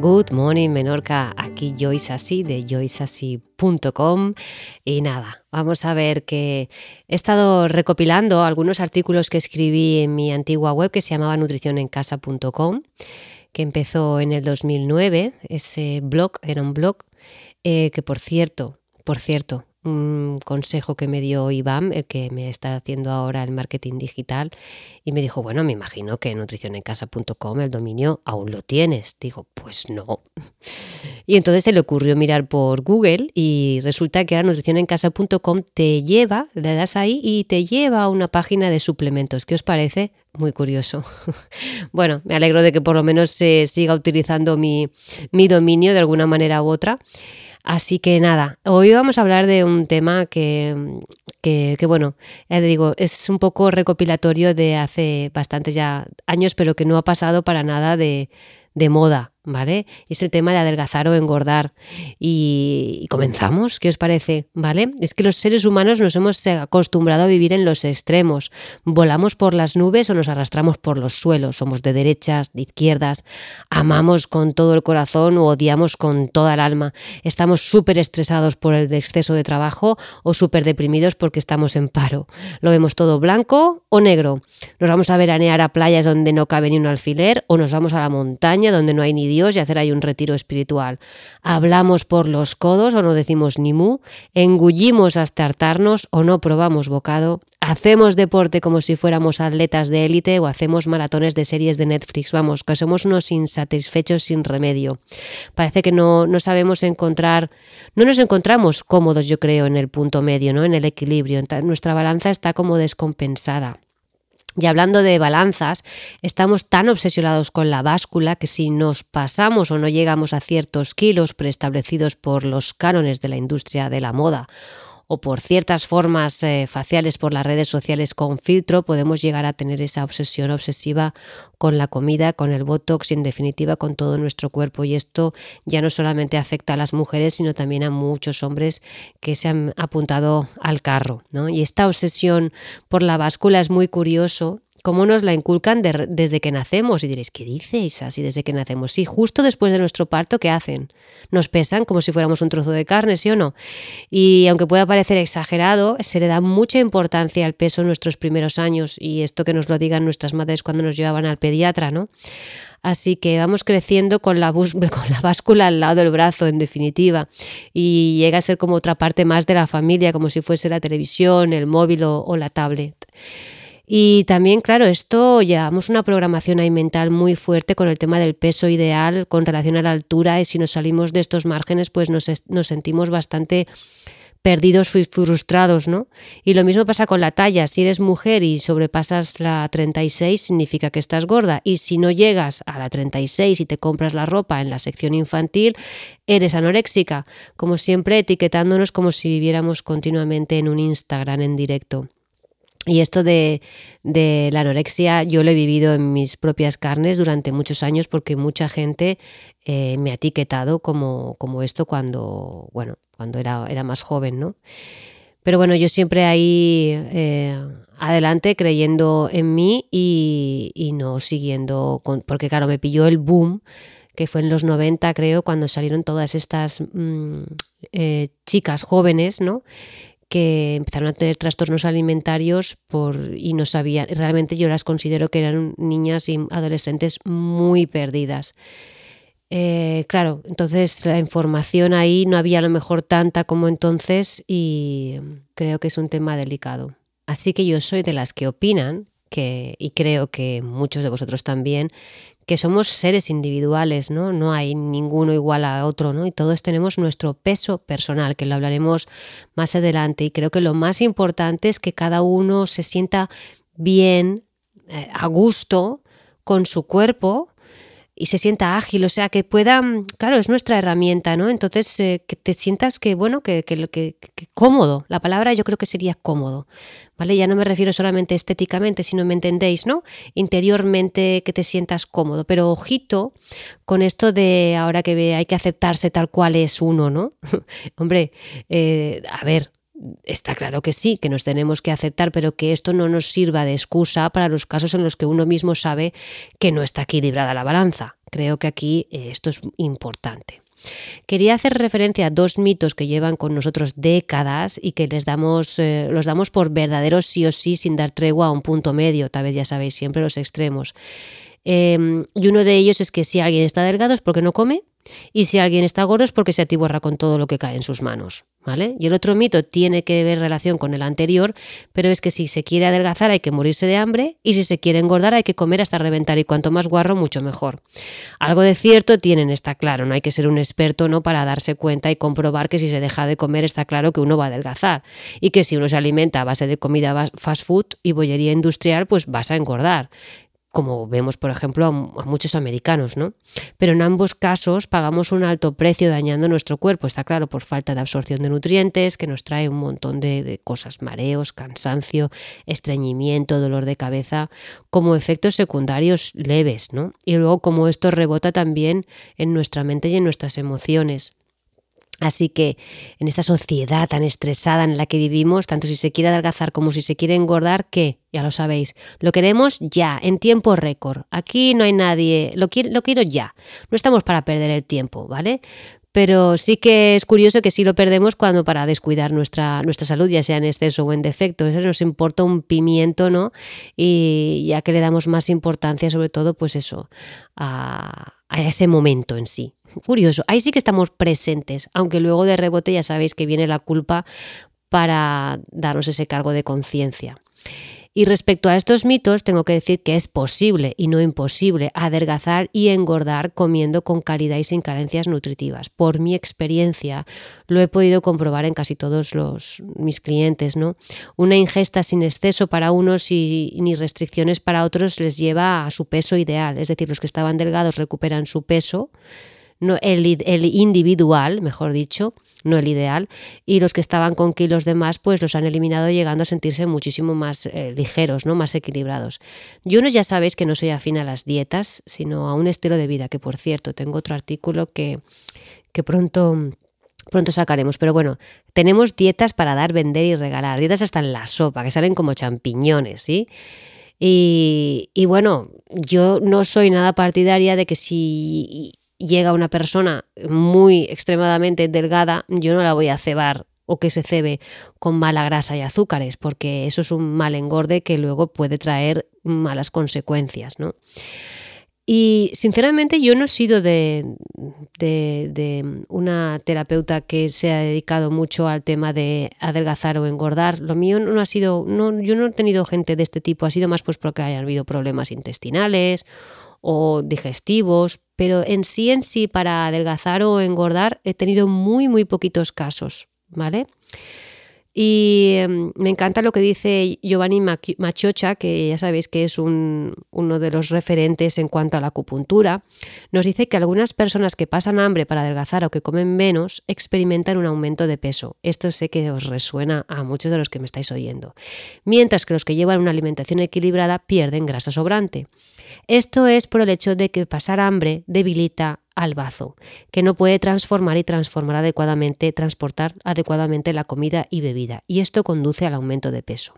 Good morning Menorca, aquí Joyce Así de joyceasí.com y nada, vamos a ver que he estado recopilando algunos artículos que escribí en mi antigua web que se llamaba nutricionencasa.com que empezó en el 2009, ese blog era un blog eh, que por cierto, por cierto, un consejo que me dio Iván, el que me está haciendo ahora el marketing digital, y me dijo, bueno, me imagino que nutricionencasa.com, el dominio, aún lo tienes. Digo, pues no. Y entonces se le ocurrió mirar por Google y resulta que ahora nutricionencasa.com te lleva, le das ahí y te lleva a una página de suplementos. ¿Qué os parece? Muy curioso. Bueno, me alegro de que por lo menos se siga utilizando mi, mi dominio de alguna manera u otra. Así que nada, hoy vamos a hablar de un tema que, que, bueno, te digo, es un poco recopilatorio de hace bastantes ya años, pero que no ha pasado para nada de, de moda, ¿vale? Es el tema de adelgazar o engordar. Y, comenzamos, ¿qué os parece? ¿Vale? Es que los seres humanos nos hemos acostumbrado a vivir en los extremos. Volamos por las nubes o nos arrastramos por los suelos. Somos de derechas, de izquierdas, amamos con todo el corazón o odiamos con toda el alma. Estamos súper estresados por el exceso de trabajo o súper deprimidos porque estamos en paro. Lo vemos todo blanco o negro. Nos vamos a veranear a playas donde no cabe ni un alfiler o nos vamos a la montaña donde no hay ni Dios y hacer ahí un retiro espiritual. Hablamos por los codos o no decimos ni mu, engullimos hasta hartarnos o no probamos bocado, hacemos deporte como si fuéramos atletas de élite o hacemos maratones de series de Netflix. Vamos, que somos unos insatisfechos sin remedio. Parece que no, no sabemos encontrar, no nos encontramos cómodos, yo creo, en el punto medio, ¿no? en el equilibrio. Nuestra balanza está como descompensada. Y hablando de balanzas, estamos tan obsesionados con la báscula que si nos pasamos o no llegamos a ciertos kilos preestablecidos por los cánones de la industria de la moda o por ciertas formas eh, faciales por las redes sociales con filtro, podemos llegar a tener esa obsesión obsesiva con la comida, con el botox y en definitiva con todo nuestro cuerpo. Y esto ya no solamente afecta a las mujeres, sino también a muchos hombres que se han apuntado al carro. ¿no? Y esta obsesión por la báscula es muy curioso cómo nos la inculcan desde que nacemos. Y diréis, ¿qué dices así desde que nacemos? Sí, justo después de nuestro parto, ¿qué hacen? Nos pesan como si fuéramos un trozo de carne, ¿sí o no? Y aunque pueda parecer exagerado, se le da mucha importancia al peso en nuestros primeros años y esto que nos lo digan nuestras madres cuando nos llevaban al pediatra, ¿no? Así que vamos creciendo con la, con la báscula al lado del brazo, en definitiva, y llega a ser como otra parte más de la familia, como si fuese la televisión, el móvil o la tablet. Y también, claro, esto llevamos una programación ahí mental muy fuerte con el tema del peso ideal con relación a la altura y si nos salimos de estos márgenes pues nos, nos sentimos bastante perdidos y frustrados, ¿no? Y lo mismo pasa con la talla. Si eres mujer y sobrepasas la 36, significa que estás gorda. Y si no llegas a la 36 y te compras la ropa en la sección infantil, eres anoréxica. Como siempre, etiquetándonos como si viviéramos continuamente en un Instagram en directo. Y esto de, la anorexia yo lo he vivido en mis propias carnes durante muchos años porque mucha gente eh, me ha etiquetado como, como, esto cuando, bueno, cuando era, era, más joven, ¿no? Pero bueno, yo siempre ahí eh, adelante creyendo en mí y, no siguiendo, porque claro, me pilló el boom que fue en los 90 creo, cuando salieron todas estas mm, eh, chicas jóvenes, ¿no? Que empezaron a tener trastornos alimentarios y no sabían, realmente yo las considero que eran niñas y adolescentes muy perdidas. Eh, claro, entonces la información ahí no había a lo mejor tanta como entonces y creo que es un tema delicado. Así que yo soy de las que opinan que, y creo que muchos de vosotros también, que somos seres individuales, ¿no? No hay ninguno igual a otro, ¿no? Y todos tenemos nuestro peso personal, que lo hablaremos más adelante. Y creo que lo más importante es que cada uno se sienta bien, eh, a gusto con su cuerpo y se sienta ágil, o sea, que pueda, claro, es nuestra herramienta, ¿no? Entonces, eh, que te sientas que, bueno, que, que, que, que, cómodo, la palabra yo creo que sería cómodo, ¿vale? Ya no me refiero solamente estéticamente, sino me entendéis, ¿no? Interiormente que te sientas cómodo, pero ojito con esto de ahora que hay que aceptarse tal cual es uno, ¿no? Hombre, eh, a ver, Está claro que sí, que nos tenemos que aceptar, pero que esto no nos sirva de excusa para los casos en los que uno mismo sabe que no está equilibrada la balanza. Creo que aquí eh, esto es importante. Quería hacer referencia a dos mitos que llevan con nosotros décadas y que les damos, eh, los damos por verdaderos sí o sí sin dar tregua a un punto medio, tal vez ya sabéis, siempre los extremos. Em, y uno de ellos es que si alguien está delgado es porque no come y si alguien está gordo es porque se atiborra con todo lo que cae en sus manos. ¿Vale? Y el otro mito tiene que ver relación con el anterior, pero es que si se quiere adelgazar hay que morirse de hambre y si se quiere engordar hay que comer hasta reventar y cuanto más guarro mucho mejor. Algo de cierto tienen, está claro, no hay que ser un experto no para darse cuenta y comprobar que si se deja de comer está claro que uno va a adelgazar y que si uno se alimenta a base de comida fast food y bollería industrial pues vas a engordar como vemos, por ejemplo, a, muchos americanos, ¿no? Pero en ambos casos pagamos un alto precio dañando nuestro cuerpo, está claro, por falta de absorción de nutrientes, que nos trae un montón de, de cosas, mareos, cansancio, estreñimiento, dolor de cabeza, como efectos secundarios leves, ¿no? Y luego como esto rebota también en nuestra mente y en nuestras emociones. Así que en esta sociedad tan estresada en la que vivimos, tanto si se quiere adelgazar como si se quiere engordar, ¿qué? Ya lo sabéis, lo queremos ya, en tiempo récord. Aquí no hay nadie, lo quiero, lo quiero ya. No estamos para perder el tiempo, ¿vale? Pero sí que es curioso que sí lo perdemos cuando para descuidar nuestra, nuestra salud, ya sea en exceso o en defecto. Eso nos importa un pimiento, ¿no? Y ya que le damos más importancia, sobre todo, pues eso, a, ese momento en sí. Curioso, ahí sí que estamos presentes, aunque luego de rebote ya sabéis que viene la culpa para darnos ese cargo de conciencia. Y respecto a estos mitos, tengo que decir que es posible y no imposible adelgazar y engordar comiendo con calidad y sin carencias nutritivas. Por mi experiencia, lo he podido comprobar en casi todos los, mis clientes. ¿no? Una ingesta sin exceso para unos y ni restricciones para otros les lleva a su peso ideal. Es decir, los que estaban delgados recuperan su peso no, el, el, individual, mejor dicho, no el ideal, y los que estaban con kilos de más, pues los han eliminado llegando a sentirse muchísimo más eh, ligeros, ¿no? más equilibrados. Yo no ya sabéis que no soy afín a las dietas, sino a un estilo de vida, que por cierto, tengo otro artículo que, que pronto pronto sacaremos. Pero bueno, tenemos dietas para dar, vender y regalar. Dietas hasta en la sopa, que salen como champiñones, ¿sí? Y, y, bueno, yo no soy nada partidaria de que si llega una persona muy extremadamente delgada, yo no la voy a cebar o que se cebe con mala grasa y azúcares, porque eso es un mal engorde que luego puede traer malas consecuencias, ¿no? Y sinceramente yo no he sido de, de, una terapeuta que se ha dedicado mucho al tema de adelgazar o engordar. Lo mío no ha sido, no, yo no he tenido gente de este tipo, ha sido más pues porque hayan habido problemas intestinales o digestivos, pero en sí en sí para adelgazar o engordar he tenido muy muy poquitos casos, ¿vale? Y em, me encanta lo que dice Giovanni Machocha, que ya sabéis que es un, uno de los referentes en cuanto a la acupuntura. Nos dice que algunas personas que pasan hambre para adelgazar o que comen menos experimentan un aumento de peso. Esto sé que os resuena a muchos de los que me estáis oyendo. Mientras que los que llevan una alimentación equilibrada pierden grasa sobrante. Esto es por el hecho de que pasar hambre debilita al bazo, que no puede transformar y transformar adecuadamente, transportar adecuadamente la comida y bebida, y esto conduce al aumento de peso.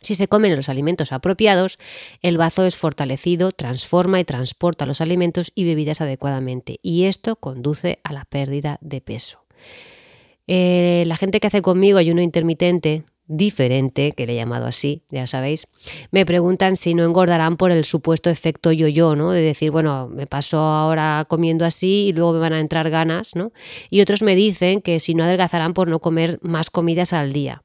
Si se comen los alimentos apropiados, el bazo es fortalecido, transforma y transporta los alimentos y bebidas adecuadamente, y esto conduce a la pérdida de peso. Eh, la gente que hace conmigo ayuno intermitente diferente, que le he llamado así, ya sabéis, me preguntan si no engordarán por el supuesto efecto yo-yo, ¿no? De decir, bueno, me paso ahora comiendo así y luego me van a entrar ganas, ¿no? Y otros me dicen que si no adelgazarán por no comer más comidas al día.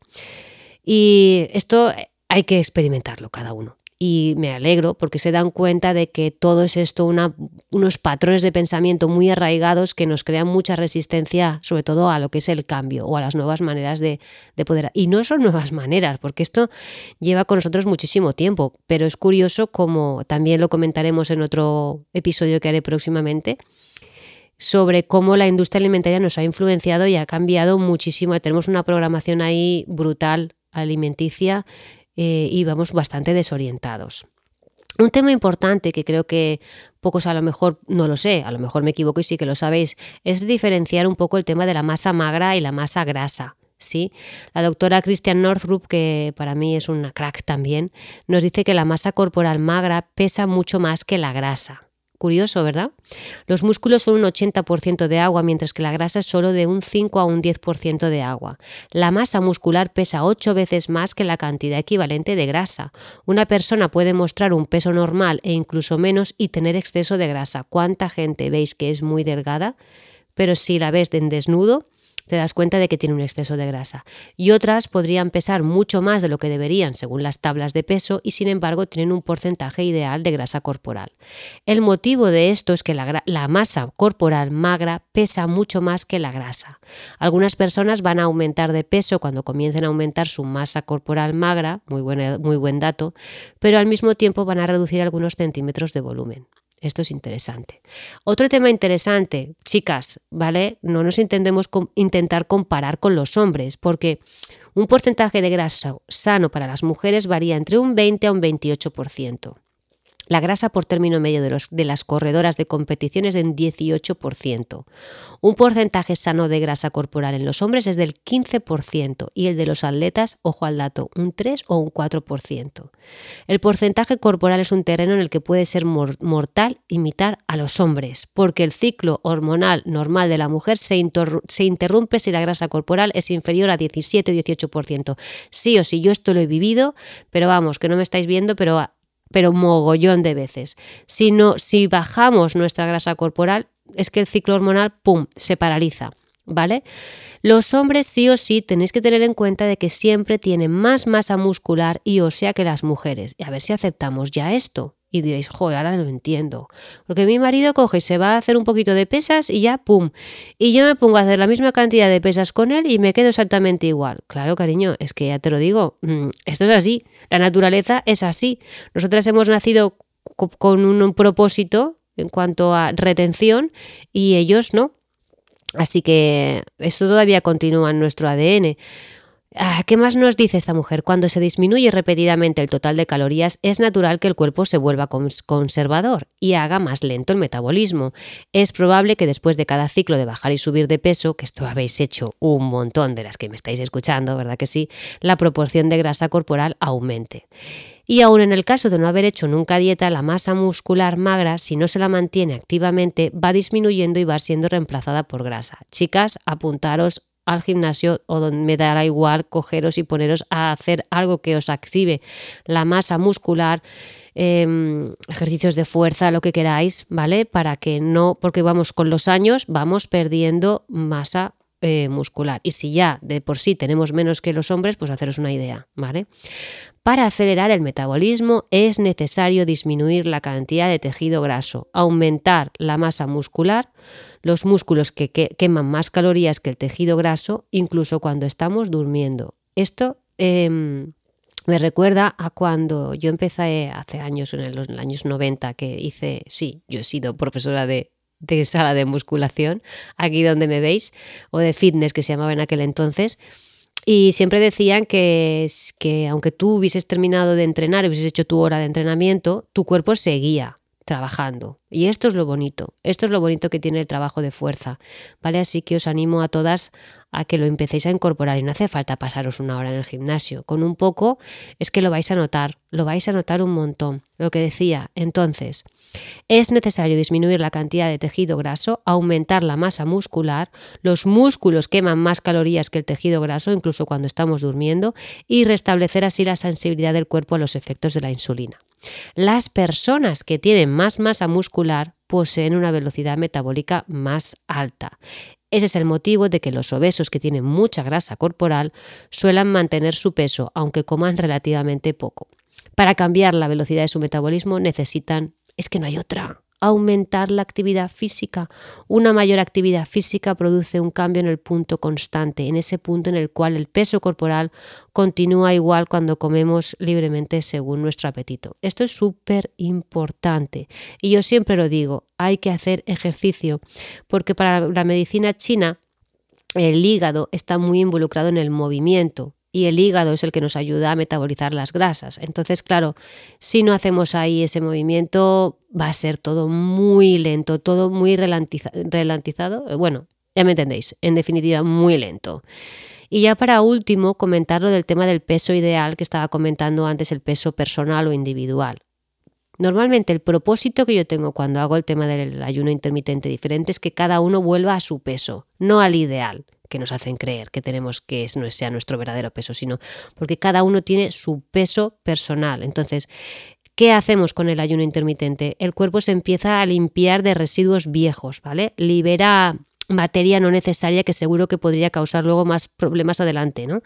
Y esto hay que experimentarlo cada uno y me alegro porque se dan cuenta de que todo es esto unos patrones de pensamiento muy arraigados que nos crean mucha resistencia, sobre todo a lo que es el cambio o a las nuevas maneras de, de poder. Y no son nuevas maneras, porque esto lleva con nosotros muchísimo tiempo, pero es curioso como también lo comentaremos en otro episodio que haré próximamente sobre cómo la industria alimentaria nos ha influenciado y ha cambiado muchísimo. Tenemos una programación ahí brutal alimenticia eh, y vamos bastante desorientados. Un tema importante que creo que pocos a lo mejor no lo sé, a lo mejor me equivoco y sí que lo sabéis, es diferenciar un poco el tema de la masa magra y la masa grasa. ¿sí? La doctora Christian Northrup, que para mí es una crack también, nos dice que la masa corporal magra pesa mucho más que la grasa. Curioso, ¿verdad? Los músculos son un 80% de agua, mientras que la grasa es solo de un 5 a un 10% de agua. La masa muscular pesa 8 veces más que la cantidad equivalente de grasa. Una persona puede mostrar un peso normal e incluso menos y tener exceso de grasa. ¿Cuánta gente veis que es muy delgada? Pero si la ves en desnudo, te das cuenta de que tiene un exceso de grasa. Y otras podrían pesar mucho más de lo que deberían según las tablas de peso y sin embargo tienen un porcentaje ideal de grasa corporal. El motivo de esto es que la, masa corporal magra pesa mucho más que la grasa. Algunas personas van a aumentar de peso cuando comiencen a aumentar su masa corporal magra, muy buen dato, pero al mismo tiempo van a reducir algunos centímetros de volumen. Esto es interesante. Otro tema interesante, chicas, ¿vale? No nos intentemos intentar comparar con los hombres, porque un porcentaje de grasa sano para las mujeres varía entre un 20 a un 28%. La grasa por término medio de, los, de las corredoras de competiciones es en 18%. Un porcentaje sano de grasa corporal en los hombres es del 15% y el de los atletas, ojo al dato, un 3 o un 4%. El porcentaje corporal es un terreno en el que puede ser mortal imitar a los hombres, porque el ciclo hormonal normal de la mujer se, se interrumpe si la grasa corporal es inferior a 17 o 18%. Sí o sí, yo esto lo he vivido, pero vamos, que no me estáis viendo, pero pero mogollón de veces. Si, si bajamos nuestra grasa corporal, es que el ciclo hormonal, ¡pum!, se paraliza, ¿vale? Los hombres sí o sí tenéis que tener en cuenta de que siempre tienen más masa muscular y ósea que las mujeres. Y a ver si aceptamos ya esto. Y diréis, joder, ahora lo entiendo. Porque mi marido coge y se va a hacer un poquito de pesas y ya, ¡pum! Y yo me pongo a hacer la misma cantidad de pesas con él y me quedo exactamente igual. Claro, cariño, es que ya te lo digo, mm, esto es así. La naturaleza es así. Nosotras hemos nacido con un propósito en cuanto a retención y ellos no. Así que esto todavía continúa en nuestro ADN. Ah, ¿Qué más nos dice esta mujer? Cuando se disminuye repetidamente el total de calorías, es natural que el cuerpo se vuelva conservador y haga más lento el metabolismo. Es probable que después de cada ciclo de bajar y subir de peso, que esto habéis hecho un montón de las que me estáis escuchando, ¿verdad que sí? La proporción de grasa corporal aumente. Y aún en el caso de no haber hecho nunca dieta, la masa muscular magra, si no se la mantiene activamente, va disminuyendo y va siendo reemplazada por grasa. Chicas, apuntaros al gimnasio o donde me dará igual cogeros y poneros a hacer algo que os active la masa muscular, em, ejercicios de fuerza, lo que queráis, ¿vale? Para que no, porque vamos con los años, vamos perdiendo masa eh, muscular. Y si ya de por sí tenemos menos que los hombres, pues haceros una idea, ¿vale? Para acelerar el metabolismo es necesario disminuir la cantidad de tejido graso, aumentar la masa muscular, los músculos que, queman más calorías que el tejido graso, incluso cuando estamos durmiendo. Esto em, me recuerda a cuando yo empecé hace años, en los años 90, que hice, sí, yo he sido profesora de de sala de musculación, aquí donde me veis, o de fitness que se llamaba en aquel entonces. Y siempre decían que, que aunque tú hubieses terminado de entrenar, hubieses hecho tu hora de entrenamiento, tu cuerpo seguía trabajando. Y esto es lo bonito, esto es lo bonito que tiene el trabajo de fuerza, ¿vale? Así que os animo a todas a que lo empecéis a incorporar y no hace falta pasaros una hora en el gimnasio, con un poco es que lo vais a notar, lo vais a notar un montón. Lo que decía, entonces, es necesario disminuir la cantidad de tejido graso, aumentar la masa muscular, los músculos queman más calorías que el tejido graso, incluso cuando estamos durmiendo, y restablecer así la sensibilidad del cuerpo a los efectos de la insulina. Las personas que tienen más masa muscular poseen una velocidad metabólica más alta. Ese es el motivo de que los obesos que tienen mucha grasa corporal suelen mantener su peso, aunque coman relativamente poco. Para cambiar la velocidad de su metabolismo necesitan, es que no hay otra, aumentar la actividad física. Una mayor actividad física produce un cambio en el punto constante, en ese punto en el cual el peso corporal continúa igual cuando comemos libremente según nuestro apetito. Esto es súper importante y yo siempre lo digo, hay que hacer ejercicio porque para la medicina china el hígado está muy involucrado en el movimiento, y el hígado es el que nos ayuda a metabolizar las grasas. Entonces, claro, si no hacemos ahí ese movimiento, va a ser todo muy lento, todo muy relantizado. Eh, bueno, ya me entendéis, en definitiva, muy lento. Y ya para último, comentar lo del tema del peso ideal que estaba comentando antes, el peso personal o individual. Normalmente el propósito que yo tengo cuando hago el tema del ayuno intermitente diferente es que cada uno vuelva a su peso, no al ideal que nos hacen creer que tenemos que no sea nuestro verdadero peso, sino porque cada uno tiene su peso personal. Entonces, ¿Qué hacemos con el ayuno intermitente? El cuerpo se empieza a limpiar de residuos viejos, ¿vale? Libera materia no necesaria que seguro que podría causar luego más problemas adelante, ¿no?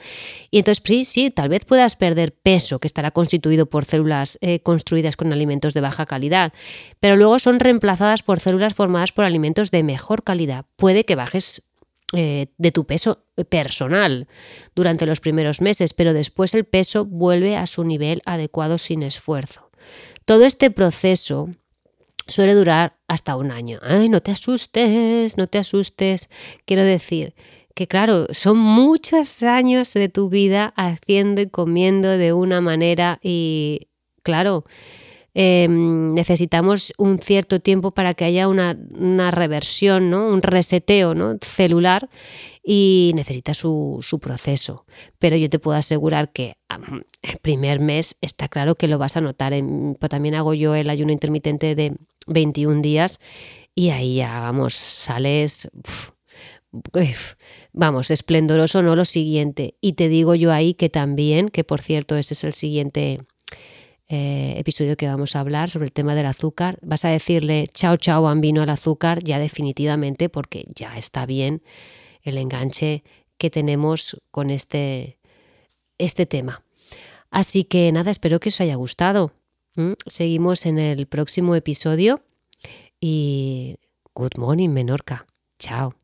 Y entonces sí, sí, tal vez puedas perder peso que estará constituido por células eh, construidas con alimentos de baja calidad, pero luego son reemplazadas por células formadas por alimentos de mejor calidad. Puede que bajes eh, de tu peso personal durante los primeros meses, pero después el peso vuelve a su nivel adecuado sin esfuerzo. Todo este proceso suele durar hasta un año. Ay, no te asustes, no te asustes. Quiero decir que claro, son muchos años de tu vida haciendo y comiendo de una manera y claro, Em, necesitamos un cierto tiempo para que haya una, reversión, ¿no? un reseteo ¿no? celular y necesita su, proceso. Pero yo te puedo asegurar que el primer mes está claro que lo vas a notar. Pues también hago yo el ayuno intermitente de 21 días y ahí ya, vamos, sales... vamos, esplendoroso, no lo siguiente. Y te digo yo ahí que también, que por cierto, ese es el siguiente eh, episodio que vamos a hablar sobre el tema del azúcar. Vas a decirle chao, chao, bambino al azúcar ya definitivamente porque ya está bien el enganche que tenemos con este, este tema. Así que nada, espero que os haya gustado. Seguimos en el próximo episodio y good morning Menorca. Chao.